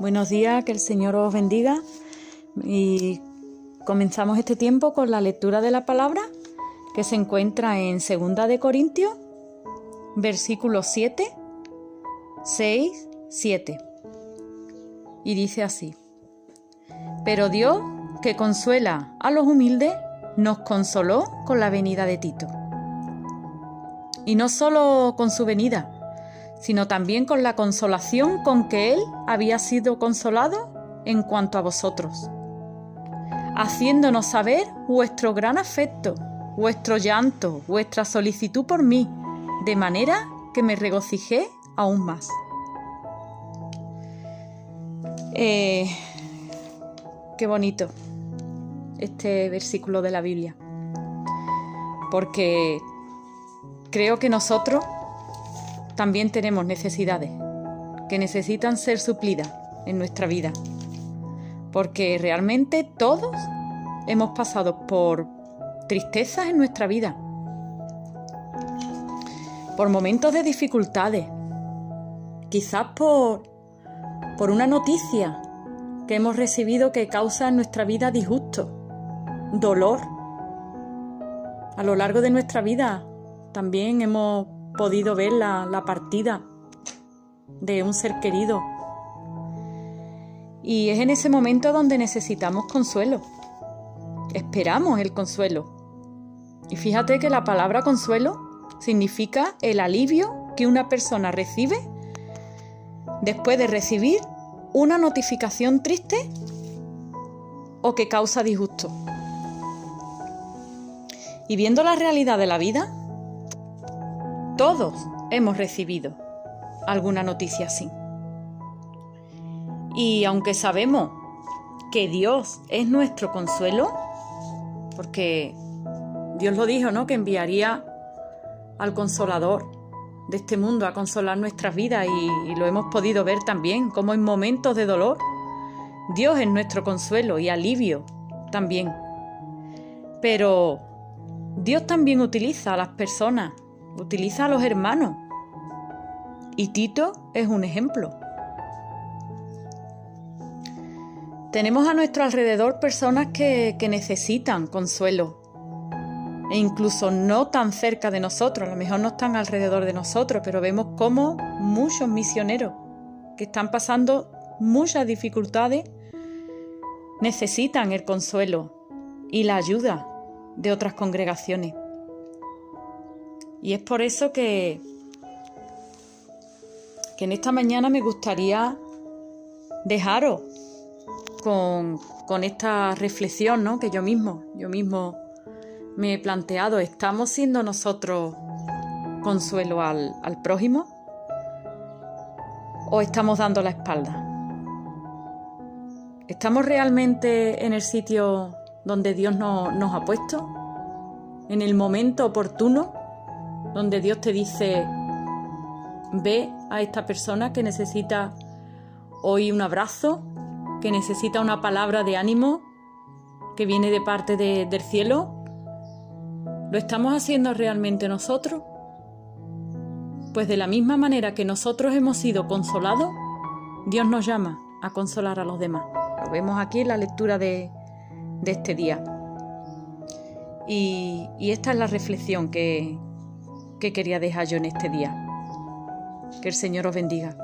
Buenos días, que el Señor os bendiga. Y comenzamos este tiempo con la lectura de la palabra que se encuentra en Segunda de Corintios, versículos 7, 6, 7. Y dice así: Pero Dios, que consuela a los humildes, nos consoló con la venida de Tito. Y no solo con su venida, sino también con la consolación con que Él había sido consolado en cuanto a vosotros, haciéndonos saber vuestro gran afecto, vuestro llanto, vuestra solicitud por mí, de manera que me regocijé aún más. Eh, qué bonito este versículo de la Biblia, porque creo que nosotros también tenemos necesidades que necesitan ser suplidas en nuestra vida. Porque realmente todos hemos pasado por tristezas en nuestra vida, por momentos de dificultades, quizás por, por una noticia que hemos recibido que causa en nuestra vida disgusto, dolor. A lo largo de nuestra vida también hemos podido ver la, partida de un ser querido. Y es en ese momento donde necesitamos consuelo. Esperamos el consuelo. Y fíjate que la palabra consuelo significa el alivio que una persona recibe después de recibir una notificación triste o que causa disgusto. Y viendo la realidad de la vida, todos hemos recibido alguna noticia así. Y aunque sabemos que Dios es nuestro consuelo, porque Dios lo dijo, ¿no? Que enviaría al consolador de este mundo a consolar nuestras vidas y, y, lo hemos podido ver también, como en momentos de dolor, Dios es nuestro consuelo y alivio también. Pero Dios también utiliza a las personas utiliza a los hermanos. Y Tito es un ejemplo. Tenemos a nuestro alrededor personas que, necesitan consuelo e incluso no tan cerca de nosotros, a lo mejor no están alrededor de nosotros, pero vemos como muchos misioneros que están pasando muchas dificultades necesitan el consuelo y la ayuda de otras congregaciones. Y es por eso que, que en esta mañana me gustaría dejaros con, esta reflexión ¿no? que yo mismo, yo mismo me he planteado. ¿Estamos siendo nosotros consuelo al, prójimo? ¿O estamos dando la espalda? ¿Estamos realmente en el sitio donde Dios nos ha puesto? ¿En el momento oportuno? Donde Dios te dice, ve a esta persona que necesita hoy un abrazo, que necesita una palabra de ánimo que viene de parte del cielo. ¿Lo estamos haciendo realmente nosotros? Pues de la misma manera que nosotros hemos sido consolados, Dios nos llama a consolar a los demás. Lo vemos aquí en la lectura de, este día. y esta es la reflexión que, que quería dejar yo en este día. Que el Señor os bendiga.